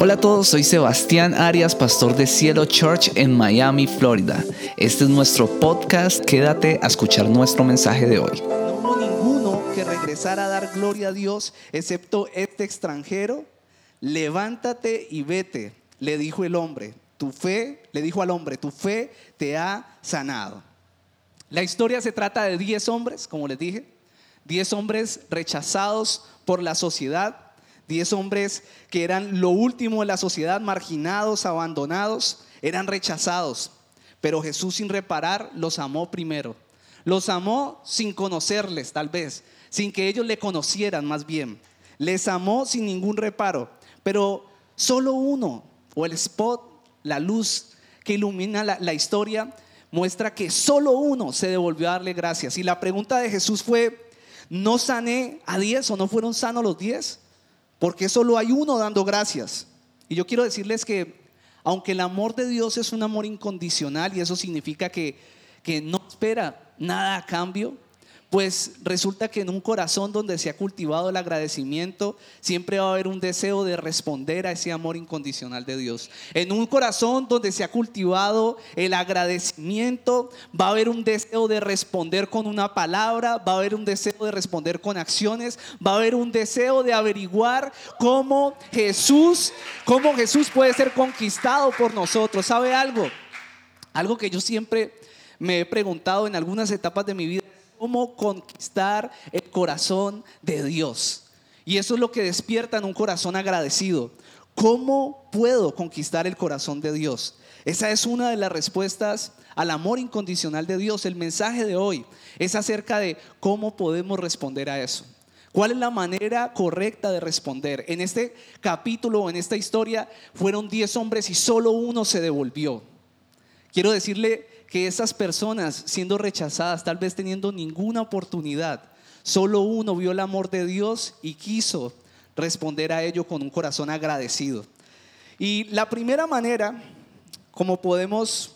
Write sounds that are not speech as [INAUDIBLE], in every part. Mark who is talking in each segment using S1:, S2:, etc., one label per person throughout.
S1: Hola a todos, soy Sebastián Arias, pastor de Cielo Church en Miami, Florida. Este es nuestro podcast, quédate a escuchar nuestro mensaje de hoy.
S2: No hubo ninguno que regresara a dar gloria a Dios, excepto este extranjero. Levántate y vete, le dijo el hombre. Tu fe, le dijo al hombre, tu fe te ha sanado. La historia se trata de 10 hombres, como les dije, 10 hombres rechazados por la sociedad, 10 hombres que eran lo último de la sociedad, marginados, abandonados, eran rechazados. Pero Jesús sin reparar los amó primero. Los amó sin conocerles, tal vez, sin que ellos le conocieran más bien. Les amó sin ningún reparo. Pero solo uno, o el spot, la luz que ilumina la, la historia, muestra que solo uno se devolvió a darle gracias. Y la pregunta de Jesús fue, ¿no sané a diez o no fueron sanos los diez? Porque solo hay uno dando gracias. Y yo quiero decirles que aunque el amor de Dios es un amor incondicional y eso significa que, que no espera nada a cambio, pues resulta que en un corazón donde se ha cultivado el agradecimiento, siempre va a haber un deseo de responder a ese amor incondicional de Dios. En un corazón donde se ha cultivado el agradecimiento, va a haber un deseo de responder con una palabra, va a haber un deseo de responder con acciones, va a haber un deseo de averiguar cómo Jesús, cómo Jesús puede ser conquistado por nosotros. ¿Sabe algo? Algo que yo siempre me he preguntado en algunas etapas de mi vida cómo conquistar el corazón de Dios. Y eso es lo que despierta en un corazón agradecido. ¿Cómo puedo conquistar el corazón de Dios? Esa es una de las respuestas al amor incondicional de Dios. El mensaje de hoy es acerca de cómo podemos responder a eso. ¿Cuál es la manera correcta de responder? En este capítulo, en esta historia, fueron 10 hombres y solo uno se devolvió. Quiero decirle que esas personas siendo rechazadas, tal vez teniendo ninguna oportunidad, solo uno vio el amor de Dios y quiso responder a ello con un corazón agradecido. Y la primera manera como podemos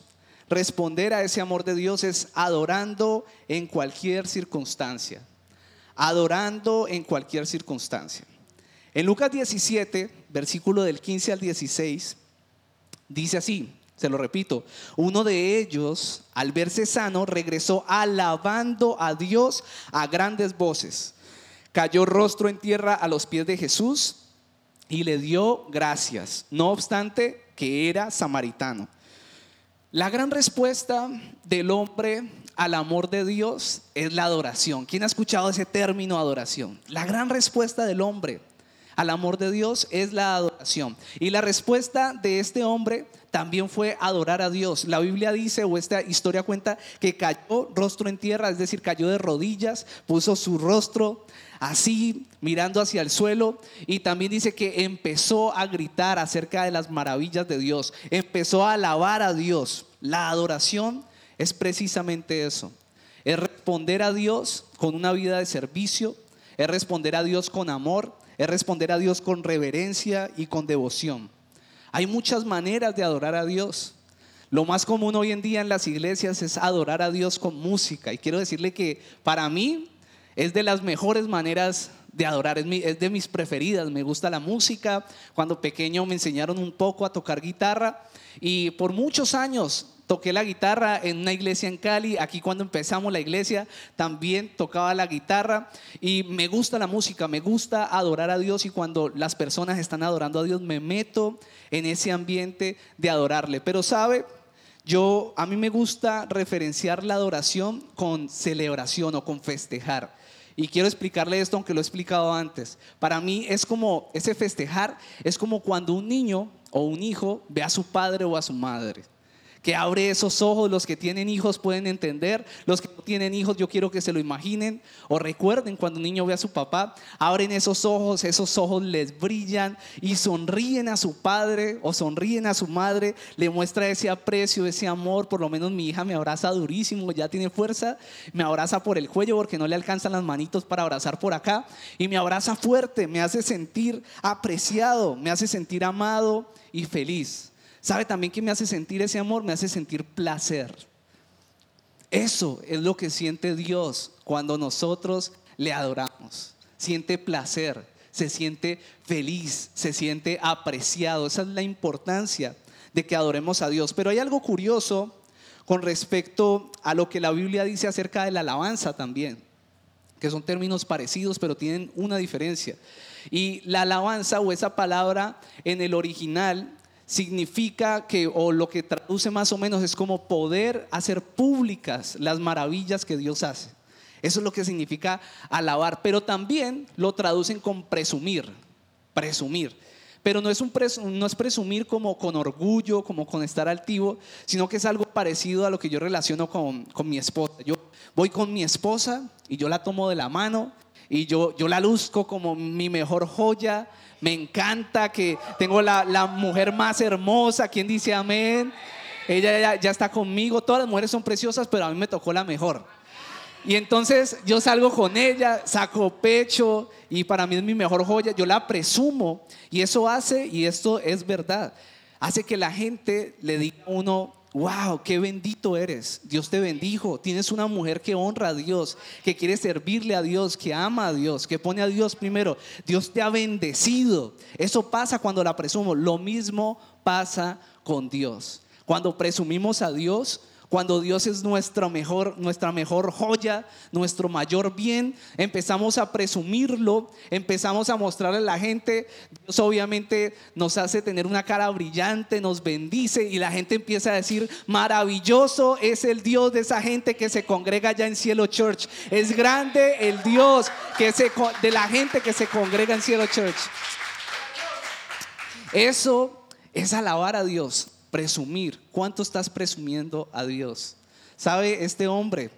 S2: responder a ese amor de Dios es adorando en cualquier circunstancia. Adorando en cualquier circunstancia. En Lucas 17, versículo del 15 al 16, dice así, se lo repito, uno de ellos, al verse sano, regresó alabando a Dios a grandes voces. Cayó rostro en tierra a los pies de Jesús y le dio gracias, no obstante que era samaritano. La gran respuesta del hombre al amor de Dios es la adoración. ¿Quién ha escuchado ese término adoración? La gran respuesta del hombre al amor de Dios es la adoración. Y la respuesta de este hombre también fue adorar a Dios. La Biblia dice, o esta historia cuenta, que cayó rostro en tierra, es decir, cayó de rodillas, puso su rostro así, mirando hacia el suelo, y también dice que empezó a gritar acerca de las maravillas de Dios, empezó a alabar a Dios. La adoración es precisamente eso, es responder a Dios con una vida de servicio, es responder a Dios con amor, es responder a Dios con reverencia y con devoción. Hay muchas maneras de adorar a Dios. Lo más común hoy en día en las iglesias es adorar a Dios con música. Y quiero decirle que para mí es de las mejores maneras de adorar, es, de mis preferidas. Me gusta la música. Cuando pequeño me enseñaron un poco a tocar guitarra y por muchos años toqué la guitarra en una iglesia en Cali. Aquí cuando empezamos la iglesia también tocaba la guitarra y me gusta la música, me gusta adorar a Dios y cuando las personas están adorando a Dios me meto en ese ambiente de adorarle. Pero sabe, yo a mí me gusta referenciar la adoración con celebración o con festejar. Y quiero explicarle esto aunque lo he explicado antes. Para mí es como ese festejar es como cuando un niño o un hijo ve a su padre o a su madre que abre esos ojos. Los que tienen hijos pueden entender. Los que no tienen hijos, yo quiero que se lo imaginen o recuerden cuando un niño ve a su papá, abren esos ojos, esos ojos les brillan y sonríen a su padre o sonríen a su madre, le muestra ese aprecio, ese amor. Por lo menos mi hija me abraza durísimo, ya tiene fuerza, me abraza por el cuello porque no le alcanzan las manitos para abrazar por acá y me abraza fuerte, me hace sentir apreciado, me hace sentir amado y feliz. ¿Sabe también que me hace sentir ese amor? Me hace sentir placer. Eso es lo que siente Dios cuando nosotros le adoramos. Siente placer, se siente feliz, se siente apreciado. Esa es la importancia de que adoremos a Dios. Pero hay algo curioso con respecto a lo que la Biblia dice acerca de la alabanza también, que son términos parecidos, pero tienen una diferencia. Y la alabanza o esa palabra en el original significa que, o lo que traduce más o menos es como poder hacer públicas las maravillas que Dios hace. Eso es lo que significa alabar, pero también lo traducen con presumir, presumir. Pero no es, un no es presumir como con orgullo, como con estar altivo, sino que es algo parecido a lo que yo relaciono con, con mi esposa. Yo voy con mi esposa y yo la tomo de la mano y yo, yo la luzco como mi mejor joya. Me encanta que tengo la, la mujer más hermosa. ¿Quién dice amén? Ella ya, ya está conmigo. Todas las mujeres son preciosas, pero a mí me tocó la mejor. Y entonces yo salgo con ella, saco pecho y para mí es mi mejor joya, yo la presumo y eso hace, y esto es verdad, hace que la gente le diga a uno, wow, qué bendito eres, Dios te bendijo, tienes una mujer que honra a Dios, que quiere servirle a Dios, que ama a Dios, que pone a Dios primero, Dios te ha bendecido. Eso pasa cuando la presumo, lo mismo pasa con Dios. Cuando presumimos a Dios, cuando Dios es nuestra mejor, nuestra mejor joya, nuestro mayor bien, empezamos a presumirlo, empezamos a mostrarle a la gente. Dios obviamente nos hace tener una cara brillante, nos bendice y la gente empieza a decir, maravilloso es el Dios de esa gente que se congrega ya en Cielo Church. Es grande el Dios que se, de la gente que se congrega en Cielo Church. Eso es alabar a Dios presumir. ¿Cuánto estás presumiendo a Dios? ¿Sabe? Este hombre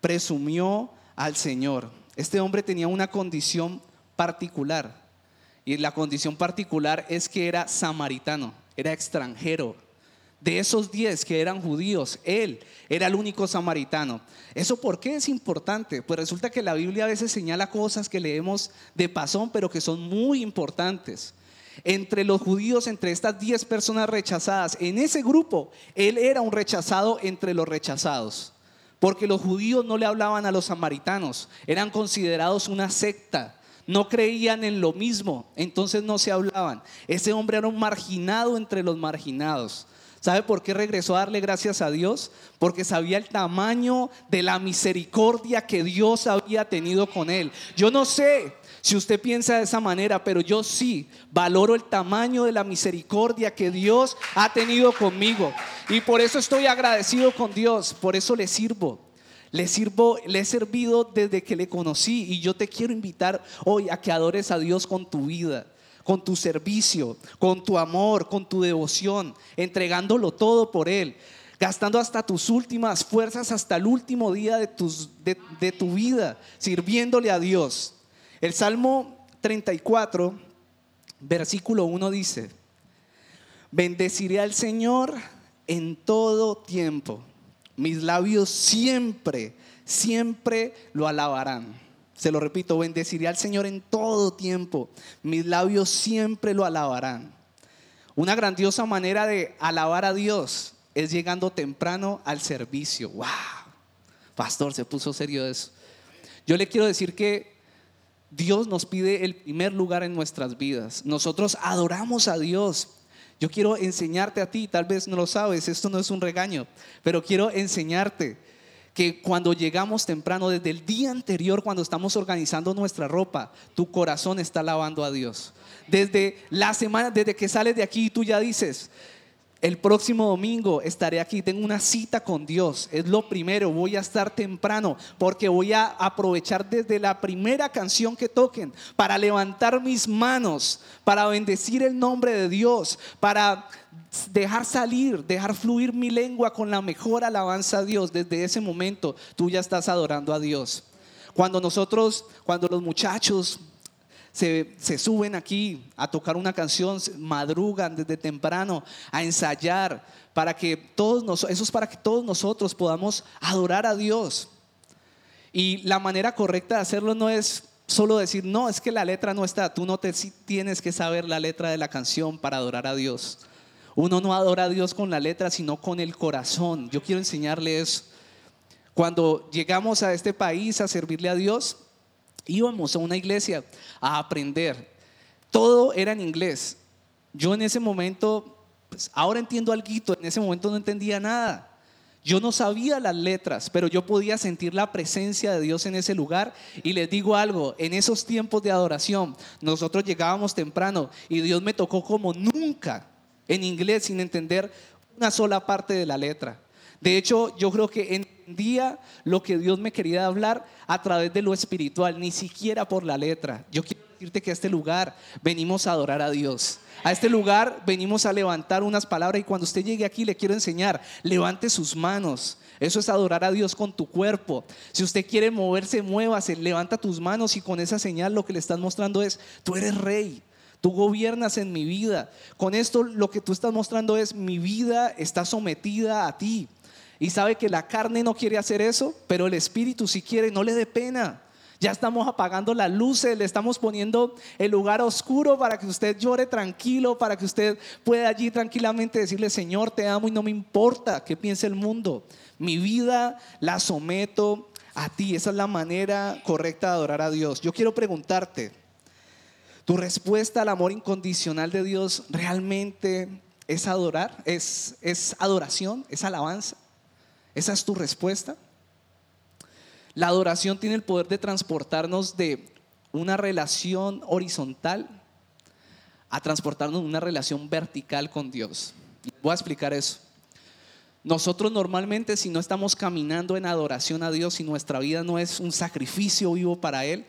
S2: presumió al Señor. Este hombre tenía una condición particular. Y la condición particular es que era samaritano, era extranjero. De esos diez que eran judíos, él era el único samaritano. ¿Eso por qué es importante? Pues resulta que la Biblia a veces señala cosas que leemos de pasón, pero que son muy importantes entre los judíos, entre estas 10 personas rechazadas, en ese grupo, él era un rechazado entre los rechazados. Porque los judíos no le hablaban a los samaritanos, eran considerados una secta, no creían en lo mismo, entonces no se hablaban. Ese hombre era un marginado entre los marginados. ¿Sabe por qué regresó a darle gracias a Dios? Porque sabía el tamaño de la misericordia que Dios había tenido con él. Yo no sé si usted piensa de esa manera, pero yo sí valoro el tamaño de la misericordia que Dios ha tenido conmigo. Y por eso estoy agradecido con Dios, por eso le sirvo. Le sirvo, le he servido desde que le conocí y yo te quiero invitar hoy a que adores a Dios con tu vida, con tu servicio, con tu amor, con tu devoción, entregándolo todo por Él, gastando hasta tus últimas fuerzas, hasta el último día de, tus, de tu vida, sirviéndole a Dios. El Salmo 34, versículo 1 dice, bendeciré al Señor en todo tiempo. Mis labios siempre, siempre lo alabarán. Se lo repito, bendeciré al Señor en todo tiempo. Mis labios siempre lo alabarán. Una grandiosa manera de alabar a Dios es llegando temprano al servicio. ¡Wow! Pastor, se puso serio eso. Yo le quiero decir que Dios nos pide el primer lugar en nuestras vidas. Nosotros adoramos a Dios. Yo quiero enseñarte a ti, tal vez no lo sabes, esto no es un regaño, pero quiero enseñarte que cuando llegamos temprano, desde el día anterior, cuando estamos organizando nuestra ropa, tu corazón está alabando a Dios. Desde la semana, desde que sales de aquí, tú ya dices, el próximo domingo estaré aquí, tengo una cita con Dios. Es lo primero, voy a estar temprano porque voy a aprovechar desde la primera canción que toquen para levantar mis manos, para bendecir el nombre de Dios, para dejar salir, dejar fluir mi lengua con la mejor alabanza a Dios. Desde ese momento tú ya estás adorando a Dios. Cuando nosotros, cuando los muchachos se, suben aquí a tocar una canción, madrugan desde temprano a ensayar para que todos eso es para que todos nosotros podamos adorar a Dios. Y la manera correcta de hacerlo no es solo decir, no, es que la letra no está, tú no te, tienes que saber la letra de la canción para adorar a Dios. Uno no adora a Dios con la letra, sino con el corazón. Yo quiero enseñarles, cuando llegamos a este país a servirle a Dios, íbamos a una iglesia a aprender. todo era en inglés. Yo en ese momento, pues ahora entiendo algo, en ese momento no entendía nada. Yo no sabía las letras, pero yo podía sentir la presencia de Dios en ese lugar. Y les digo algo, en esos tiempos de adoración, nosotros llegábamos temprano y Dios me tocó como nunca en inglés sin entender una sola parte de la letra. De hecho, yo creo que entendía lo que Dios me quería hablar a través de lo espiritual, ni siquiera por la letra. Yo quiero decirte que a este lugar venimos a adorar a Dios. A este lugar venimos a levantar unas palabras y cuando usted llegue aquí le quiero enseñar, levante sus manos. Eso es adorar a Dios con tu cuerpo. Si usted quiere moverse, muévase, levanta tus manos y con esa señal lo que le estás mostrando es, tú eres rey. Tú gobiernas en mi vida. Con esto lo que tú estás mostrando es mi vida está sometida a ti. Y sabe que la carne no quiere hacer eso, pero el espíritu si quiere, no le dé pena. Ya estamos apagando las luces, le estamos poniendo el lugar oscuro para que usted llore tranquilo, para que usted pueda allí tranquilamente decirle, Señor, te amo y no me importa qué piense el mundo. Mi vida la someto a ti. Esa es la manera correcta de adorar a Dios. Yo quiero preguntarte, ¿tu respuesta al amor incondicional de Dios realmente es adorar? ¿Es, es adoración? ¿Es alabanza? ¿Esa es tu respuesta? La adoración tiene el poder de transportarnos de una relación horizontal a transportarnos en una relación vertical con Dios. Voy a explicar eso. Nosotros normalmente si no estamos caminando en adoración a Dios, si nuestra vida no es un sacrificio vivo para Él,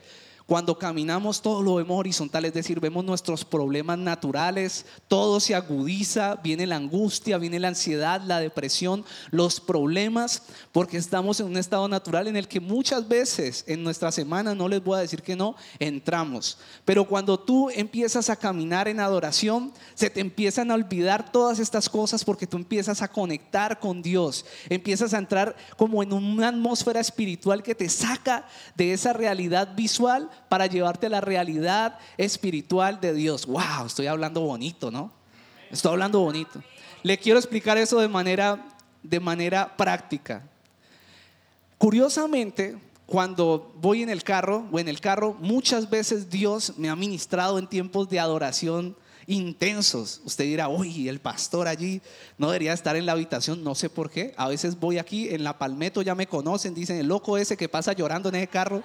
S2: cuando caminamos todo lo vemos horizontal, es decir, vemos nuestros problemas naturales, todo se agudiza, viene la angustia, viene la ansiedad, la depresión, los problemas, porque estamos en un estado natural en el que muchas veces en nuestra semana, no les voy a decir que no, entramos. Pero cuando tú empiezas a caminar en adoración, se te empiezan a olvidar todas estas cosas porque tú empiezas a conectar con Dios, empiezas a entrar como en una atmósfera espiritual que te saca de esa realidad visual para llevarte a la realidad espiritual de Dios. Wow, estoy hablando bonito, ¿no? Estoy hablando bonito. Le quiero explicar eso de manera, de manera práctica. Curiosamente, cuando voy en el carro o en el carro, muchas veces Dios me ha ministrado en tiempos de adoración intensos. Usted dirá, uy, el pastor allí no debería estar en la habitación, no sé por qué. A veces voy aquí en la Palmetto, ya me conocen, dicen, el loco ese que pasa llorando en ese carro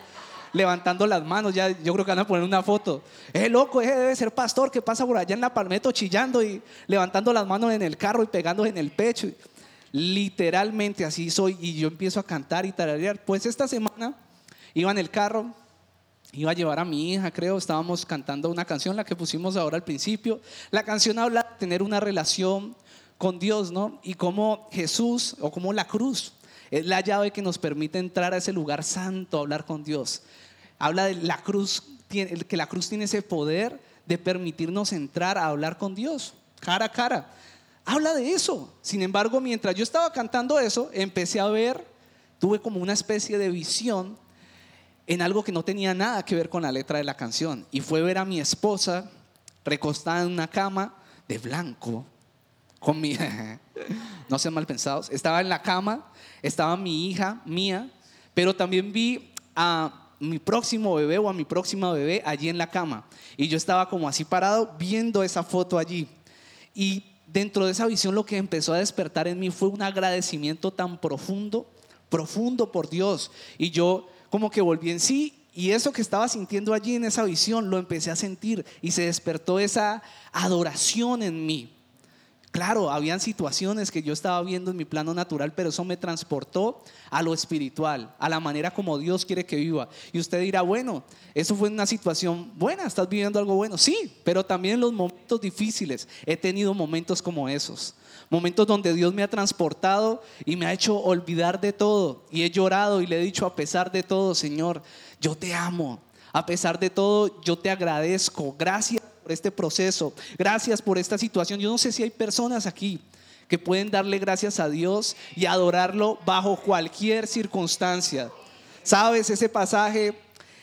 S2: levantando las manos. Ya yo creo que van a poner una foto. Es loco, ese debe ser pastor que pasa por allá en la palmeto chillando y levantando las manos en el carro y pegándose en el pecho. Literalmente así soy. Y yo empiezo a cantar y tararear. Pues esta semana iba en el carro, iba a llevar a mi hija, creo. Estábamos cantando una canción, la que pusimos ahora al principio. La canción habla de tener una relación con Dios, ¿no? Y como Jesús o como la cruz es la llave que nos permite entrar a ese lugar santo, hablar con Dios. Habla de la cruz, que la cruz tiene ese poder de permitirnos entrar a hablar con Dios, cara a cara. Habla de eso. Sin embargo, mientras yo estaba cantando eso, empecé a ver, tuve como una especie de visión en algo que no tenía nada que ver con la letra de la canción. Y fue ver a mi esposa recostada en una cama de blanco, con mi... [LAUGHS] no sean mal pensados. Estaba en la cama, estaba mi hija mía, pero también vi a mi próximo bebé o a mi próxima bebé allí en la cama. Y yo estaba como así parado viendo esa foto allí. Y dentro de esa visión lo que empezó a despertar en mí fue un agradecimiento tan profundo, profundo por Dios. Y yo como que volví en sí y eso que estaba sintiendo allí en esa visión lo empecé a sentir y se despertó esa adoración en mí. Claro, habían situaciones que yo estaba viendo en mi plano natural, pero eso me transportó a lo espiritual, a la manera como Dios quiere que viva. Y usted dirá, bueno, eso fue una situación buena, estás viviendo algo bueno. Sí, pero también en los momentos difíciles he tenido momentos como esos. Momentos donde Dios me ha transportado y me ha hecho olvidar de todo. Y he llorado y le he dicho, a pesar de todo, Señor, yo te amo. A pesar de todo, yo te agradezco. Gracias este proceso. Gracias por esta situación. Yo no sé si hay personas aquí que pueden darle gracias a Dios y adorarlo bajo cualquier circunstancia. ¿Sabes? Ese pasaje,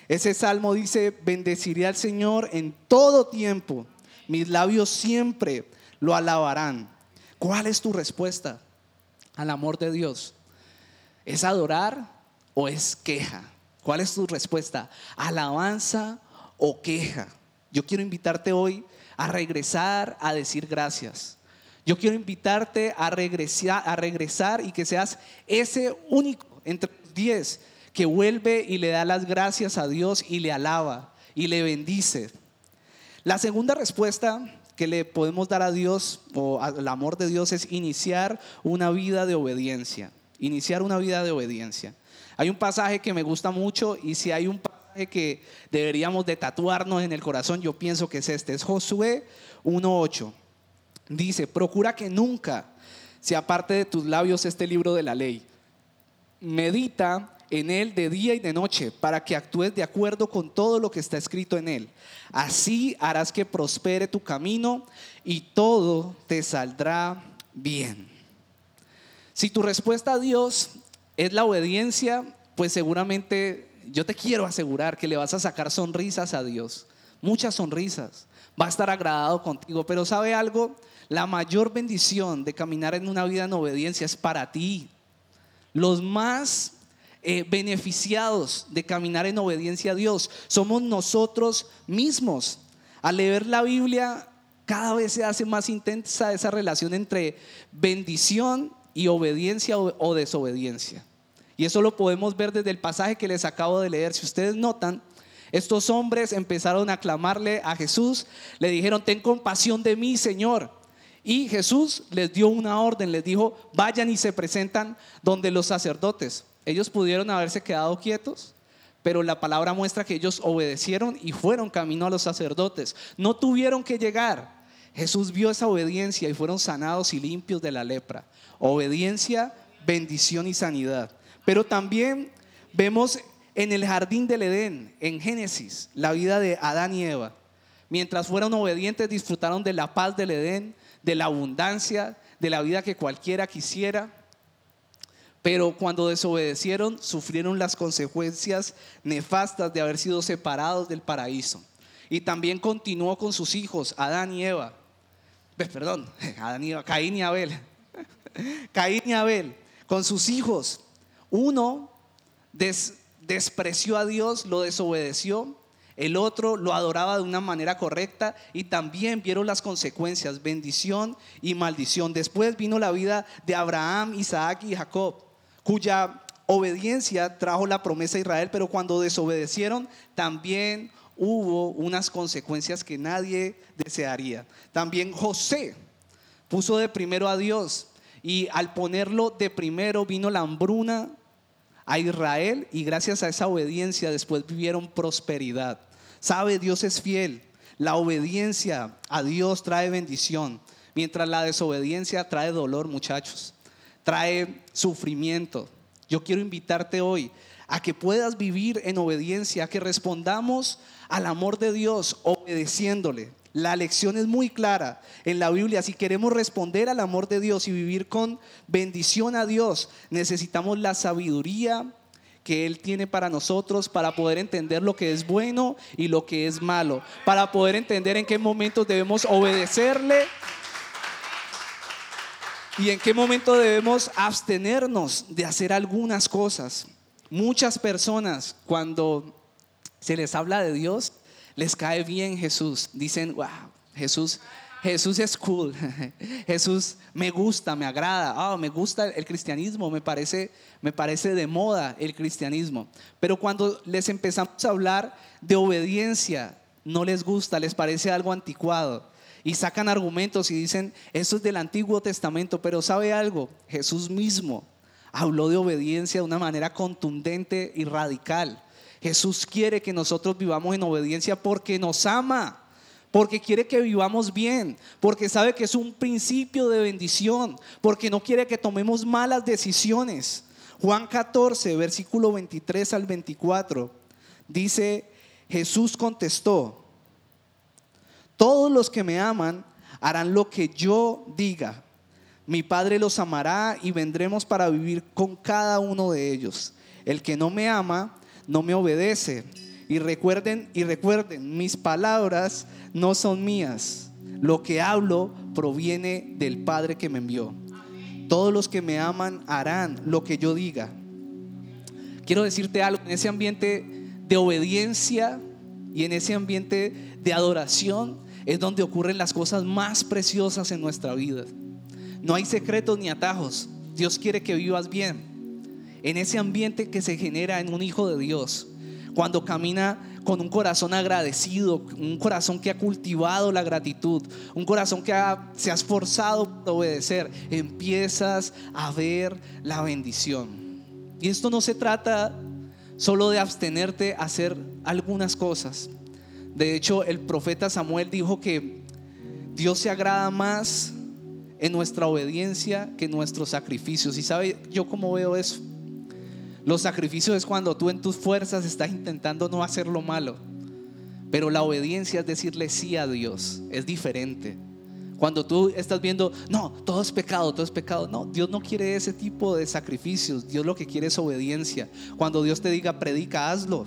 S2: ese salmo dice, bendeciré al Señor en todo tiempo. Mis labios siempre lo alabarán. ¿Cuál es tu respuesta al amor de Dios? ¿Es adorar o es queja? ¿Cuál es tu respuesta? ¿Alabanza o queja? Yo quiero invitarte hoy a regresar a decir gracias. Yo quiero invitarte a regresar, y que seas ese único entre los diez que vuelve y le da las gracias a Dios y le alaba y le bendice. La segunda respuesta que le podemos dar a Dios o al amor de Dios es iniciar una vida de obediencia. Iniciar una vida de obediencia. Hay un pasaje que me gusta mucho y si hay un pasaje que deberíamos de tatuarnos en el corazón, yo pienso que es este. Es Josué 1.8. Dice, procura que nunca se aparte de tus labios este libro de la ley. Medita en él de día y de noche, para que actúes de acuerdo con todo lo que está escrito en él. Así harás que prospere tu camino y todo te saldrá bien. Si tu respuesta a Dios es la obediencia, pues seguramente yo te quiero asegurar que le vas a sacar sonrisas a Dios, muchas sonrisas. Va a estar agradado contigo, pero ¿sabe algo? La mayor bendición de caminar en una vida en obediencia es para ti. Los más eh, beneficiados de caminar en obediencia a Dios somos nosotros mismos. Al leer la Biblia, cada vez se hace más intensa esa relación entre bendición y obediencia o desobediencia. Y eso lo podemos ver desde el pasaje que les acabo de leer. Si ustedes notan, estos hombres empezaron a clamarle a Jesús, le dijeron, ten compasión de mí, Señor. Y Jesús les dio una orden, les dijo, vayan y se presentan donde los sacerdotes. Ellos pudieron haberse quedado quietos, pero la palabra muestra que ellos obedecieron y fueron camino a los sacerdotes. No tuvieron que llegar. Jesús vio esa obediencia y fueron sanados y limpios de la lepra. Obediencia, bendición y sanidad. Pero también vemos en el jardín del Edén, en Génesis, la vida de Adán y Eva. Mientras fueron obedientes, disfrutaron de la paz del Edén, de la abundancia, de la vida que cualquiera quisiera. Pero cuando desobedecieron, sufrieron las consecuencias nefastas de haber sido separados del paraíso. Y también continuó con sus hijos, Adán y Eva. Pues, perdón, [LAUGHS] Adán y Eva, Caín y Abel. [LAUGHS] Caín y Abel, con sus hijos. Uno despreció a Dios, lo desobedeció. El otro lo adoraba de una manera correcta y también vieron las consecuencias, bendición y maldición. Después vino la vida de Abraham, Isaac y Jacob cuya obediencia trajo la promesa a Israel, pero cuando desobedecieron también hubo unas consecuencias que nadie desearía. También José puso de primero a Dios y al ponerlo de primero vino la hambruna a Israel y gracias a esa obediencia después vivieron prosperidad. Sabe, Dios es fiel. La obediencia a Dios trae bendición, mientras la desobediencia trae dolor, muchachos trae sufrimiento. Yo quiero invitarte hoy a que puedas vivir en obediencia, a que respondamos al amor de Dios obedeciéndole. La lección es muy clara en la Biblia. Si queremos responder al amor de Dios y vivir con bendición a Dios, necesitamos la sabiduría que Él tiene para nosotros para poder entender lo que es bueno y lo que es malo, para poder entender en qué momentos debemos obedecerle y en qué momento debemos abstenernos de hacer algunas cosas. Muchas personas cuando se les habla de Dios, les cae bien Jesús. Dicen, wow, Jesús, Jesús es cool. [LAUGHS] Jesús me gusta, me agrada. Oh, me gusta el cristianismo, me parece, me parece de moda el cristianismo. Pero cuando les empezamos a hablar de obediencia, no les gusta, les parece algo anticuado y sacan argumentos y dicen, eso es del Antiguo Testamento, pero ¿sabe algo? Jesús mismo habló de obediencia de una manera contundente y radical. Jesús quiere que nosotros vivamos en obediencia porque nos ama, porque quiere que vivamos bien, porque sabe que es un principio de bendición, porque no quiere que tomemos malas decisiones. Juan 14, versículo 23 al 24, dice, Jesús contestó, todos los que me aman harán lo que yo diga. Mi Padre los amará y vendremos para vivir con cada uno de ellos. El que no me ama no me obedece. Y recuerden y recuerden, mis palabras no son mías. Lo que hablo proviene del Padre que me envió. Todos los que me aman harán lo que yo diga. Quiero decirte algo, en ese ambiente de obediencia y en ese ambiente de adoración es donde ocurren las cosas más preciosas en nuestra vida. No hay secretos ni atajos. Dios quiere que vivas bien. En ese ambiente que se genera en un hijo de Dios. Cuando camina con un corazón agradecido, un corazón que ha cultivado la gratitud, un corazón que se ha esforzado por obedecer, empiezas a ver la bendición. Y esto no se trata solo de abstenerte a hacer algunas cosas. De hecho, el profeta Samuel dijo que Dios se agrada más en nuestra obediencia que en nuestros sacrificios. ¿Y sabe yo cómo veo eso? Los sacrificios es cuando tú en tus fuerzas estás intentando no hacer lo malo. Pero la obediencia es decirle sí a Dios. Es diferente. Cuando tú estás viendo, no, todo es pecado, todo es pecado. No, Dios no quiere ese tipo de sacrificios. Dios lo que quiere es obediencia. Cuando Dios te diga, predica, hazlo.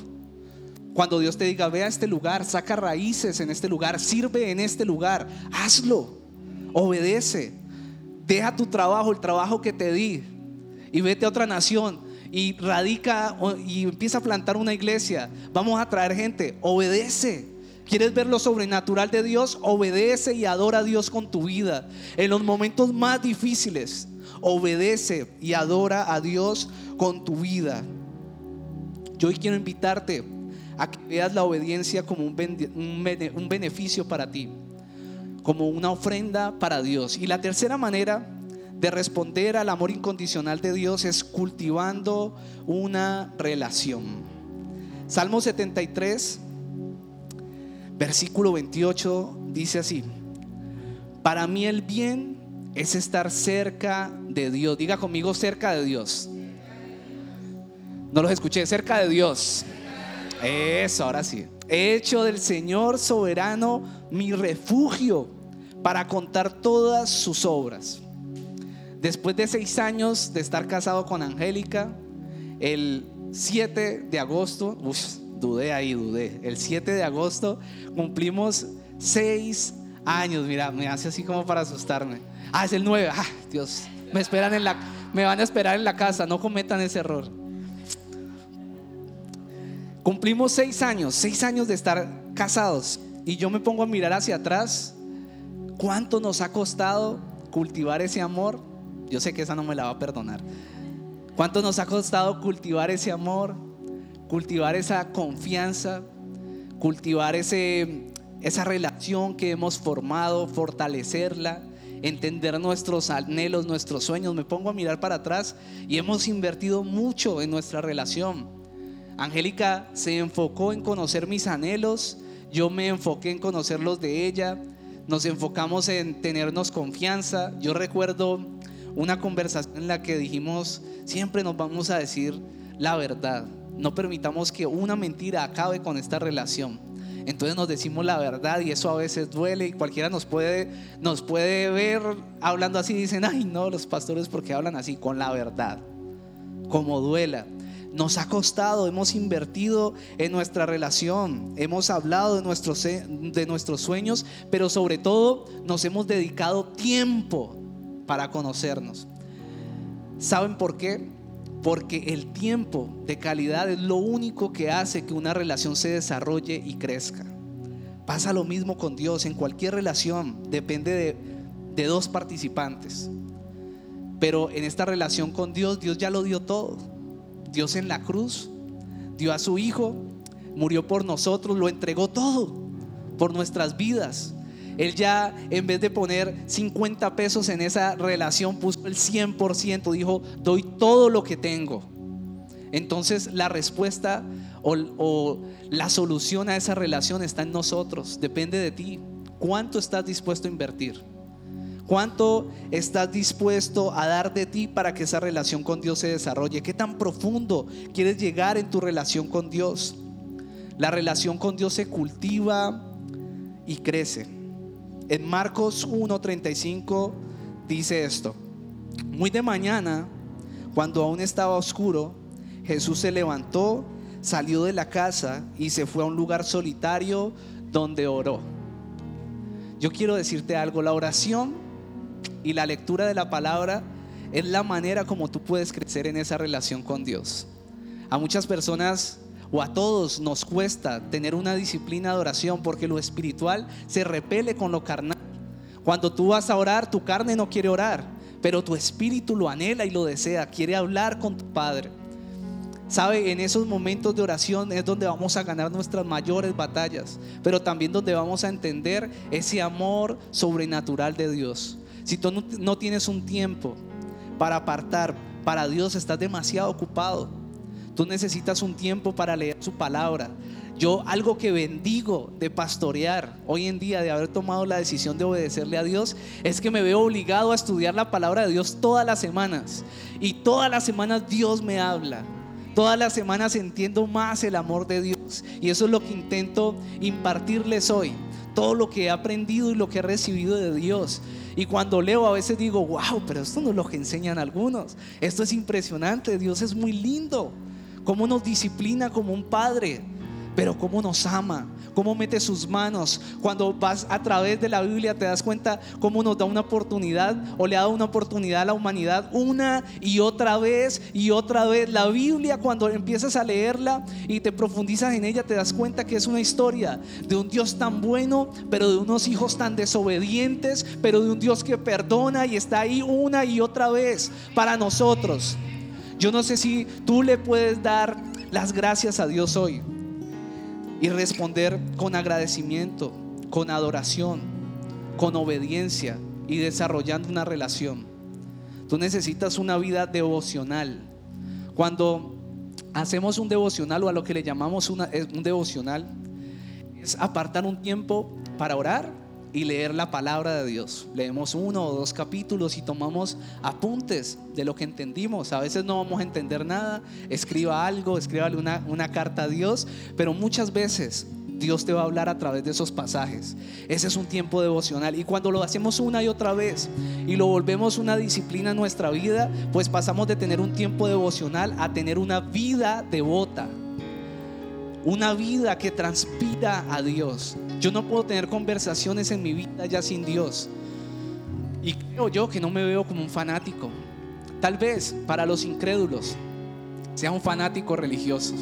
S2: Cuando Dios te diga, ve a este lugar, saca raíces en este lugar, sirve en este lugar, hazlo, obedece, deja tu trabajo, el trabajo que te di, y vete a otra nación y radica y empieza a plantar una iglesia. Vamos a traer gente, obedece. ¿Quieres ver lo sobrenatural de Dios? Obedece y adora a Dios con tu vida. En los momentos más difíciles, obedece y adora a Dios con tu vida. Yo hoy quiero invitarte a que veas la obediencia como un, un beneficio para ti, como una ofrenda para Dios. Y la tercera manera de responder al amor incondicional de Dios es cultivando una relación. Salmo 73, versículo 28 dice así, para mí el bien es estar cerca de Dios. Diga conmigo cerca de Dios. No los escuché, cerca de Dios. Eso, ahora sí. He hecho del Señor soberano mi refugio para contar todas sus obras. Después de seis años de estar casado con Angélica, el 7 de agosto, dudé ahí, dudé. El 7 de agosto cumplimos seis años. Mira, me hace así como para asustarme. Ah, es el 9. Ah, Dios, me esperan en la, me van a esperar en la casa. No cometan ese error. Cumplimos seis años, seis años de estar casados. Y yo me pongo a mirar hacia atrás. ¿Cuánto nos ha costado cultivar ese amor? Yo sé que esa no me la va a perdonar. ¿Cuánto nos ha costado cultivar ese amor? Cultivar esa confianza, cultivar ese, esa relación que hemos formado, fortalecerla, entender nuestros anhelos, nuestros sueños. Me pongo a mirar para atrás y hemos invertido mucho en nuestra relación. Angélica se enfocó en conocer mis anhelos, yo me enfoqué en conocer los de ella, nos enfocamos en tenernos confianza. Yo recuerdo una conversación en la que dijimos, siempre nos vamos a decir la verdad, no permitamos que una mentira acabe con esta relación. Entonces nos decimos la verdad y eso a veces duele y cualquiera nos puede, nos puede ver hablando así dicen, ay no, los pastores porque hablan así con la verdad, como duela. Nos ha costado, hemos invertido en nuestra relación, hemos hablado de nuestros, de nuestros sueños, pero sobre todo nos hemos dedicado tiempo para conocernos. ¿Saben por qué? Porque el tiempo de calidad es lo único que hace que una relación se desarrolle y crezca. Pasa lo mismo con Dios. En cualquier relación depende de, dos participantes. Pero en esta relación con Dios, Dios ya lo dio todo. Dios en la cruz dio a su Hijo, murió por nosotros, lo entregó todo por nuestras vidas. Él ya en vez de poner 50 pesos en esa relación, puso el 100%, dijo, doy todo lo que tengo. Entonces la respuesta o, o, la solución a esa relación está en nosotros, depende de ti. ¿Cuánto estás dispuesto a invertir? ¿Cuánto estás dispuesto a dar de ti para que esa relación con Dios se desarrolle? ¿Qué tan profundo quieres llegar en tu relación con Dios? La relación con Dios se cultiva y crece. En Marcos 1:35 dice esto. Muy de mañana, cuando aún estaba oscuro, Jesús se levantó, salió de la casa y se fue a un lugar solitario donde oró. Yo quiero decirte algo, la oración y la lectura de la palabra es la manera como tú puedes crecer en esa relación con Dios. A muchas personas o a todos nos cuesta tener una disciplina de oración porque lo espiritual se repele con lo carnal. Cuando tú vas a orar, tu carne no quiere orar, pero tu espíritu lo anhela y lo desea, quiere hablar con tu Padre. Sabe, en esos momentos de oración es donde vamos a ganar nuestras mayores batallas, pero también donde vamos a entender ese amor sobrenatural de Dios. Si tú no, tienes un tiempo para apartar para Dios, estás demasiado ocupado. Tú necesitas un tiempo para leer su palabra. Yo algo que bendigo de pastorear hoy en día, de haber tomado la decisión de obedecerle a Dios, es que me veo obligado a estudiar la palabra de Dios todas las semanas. Y todas las semanas Dios me habla. Todas las semanas entiendo más el amor de Dios y eso es lo que intento impartirles hoy. Todo lo que he aprendido y lo que he recibido de Dios. Y cuando leo a veces digo, wow, pero esto no es lo que enseñan algunos. Esto es impresionante, Dios es muy lindo. Cómo nos disciplina como un padre, pero cómo nos ama cómo mete sus manos. Cuando vas a través de la Biblia te das cuenta cómo nos da una oportunidad o le ha dado una oportunidad a la humanidad una y otra vez y otra vez. La Biblia cuando empiezas a leerla y te profundizas en ella te das cuenta que es una historia de un Dios tan bueno, pero de unos hijos tan desobedientes, pero de un Dios que perdona y está ahí una y otra vez para nosotros. Yo no sé si tú le puedes dar las gracias a Dios hoy y responder con agradecimiento, con adoración, con obediencia y desarrollando una relación. Tú necesitas una vida devocional. Cuando hacemos un devocional o a lo que le llamamos un devocional, es apartar un tiempo para orar y leer la palabra de Dios. Leemos uno o dos capítulos y tomamos apuntes de lo que entendimos. A veces no vamos a entender nada. Escriba algo, escríbale una, una carta a Dios, pero muchas veces Dios te va a hablar a través de esos pasajes. Ese es un tiempo devocional. Y cuando lo hacemos una y otra vez y lo volvemos una disciplina en nuestra vida, pues pasamos de tener un tiempo devocional a tener una vida devota. Una vida que transpira a Dios. Yo no puedo tener conversaciones en mi vida ya sin Dios. Y creo yo que no me veo como un fanático. Tal vez para los incrédulos sea un fanático religioso.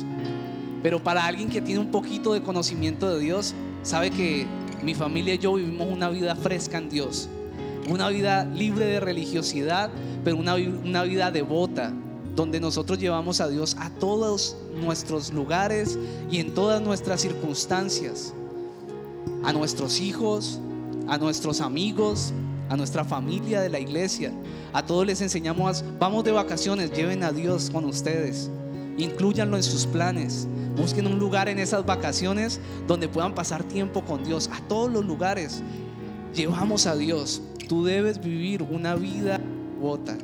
S2: Pero para alguien que tiene un poquito de conocimiento de Dios, sabe que mi familia y yo vivimos una vida fresca en Dios. Una vida libre de religiosidad, pero una, una vida devota, donde nosotros llevamos a Dios a todos nuestros lugares y en todas nuestras circunstancias a nuestros hijos, a nuestros amigos, a nuestra familia de la iglesia. A todos les enseñamos, vamos de vacaciones, lleven a Dios con ustedes. Incluyanlo en sus planes. Busquen un lugar en esas vacaciones donde puedan pasar tiempo con Dios. A todos los lugares llevamos a Dios. Tú debes vivir una vida devota.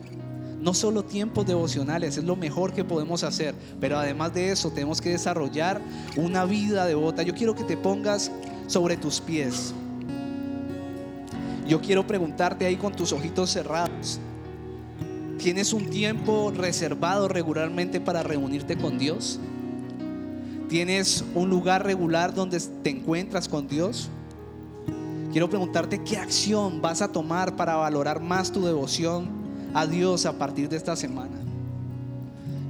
S2: No solo tiempos devocionales, es lo mejor que podemos hacer, pero además de eso tenemos que desarrollar una vida devota. Yo quiero que te pongas sobre tus pies. Yo quiero preguntarte ahí con tus ojitos cerrados. ¿Tienes un tiempo reservado regularmente para reunirte con Dios? ¿Tienes un lugar regular donde te encuentras con Dios? Quiero preguntarte qué acción vas a tomar para valorar más tu devoción a Dios a partir de esta semana.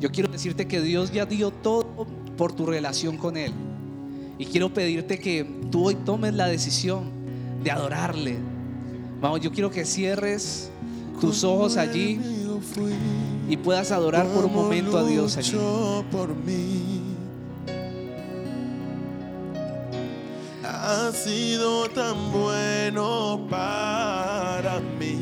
S2: Yo quiero decirte que Dios ya dio todo por tu relación con Él. Y quiero pedirte que tú hoy tomes la decisión de adorarle. Vamos, yo quiero que cierres tus ojos allí y puedas adorar por un momento a Dios allí. Por mí.
S3: Ha sido tan bueno para mí.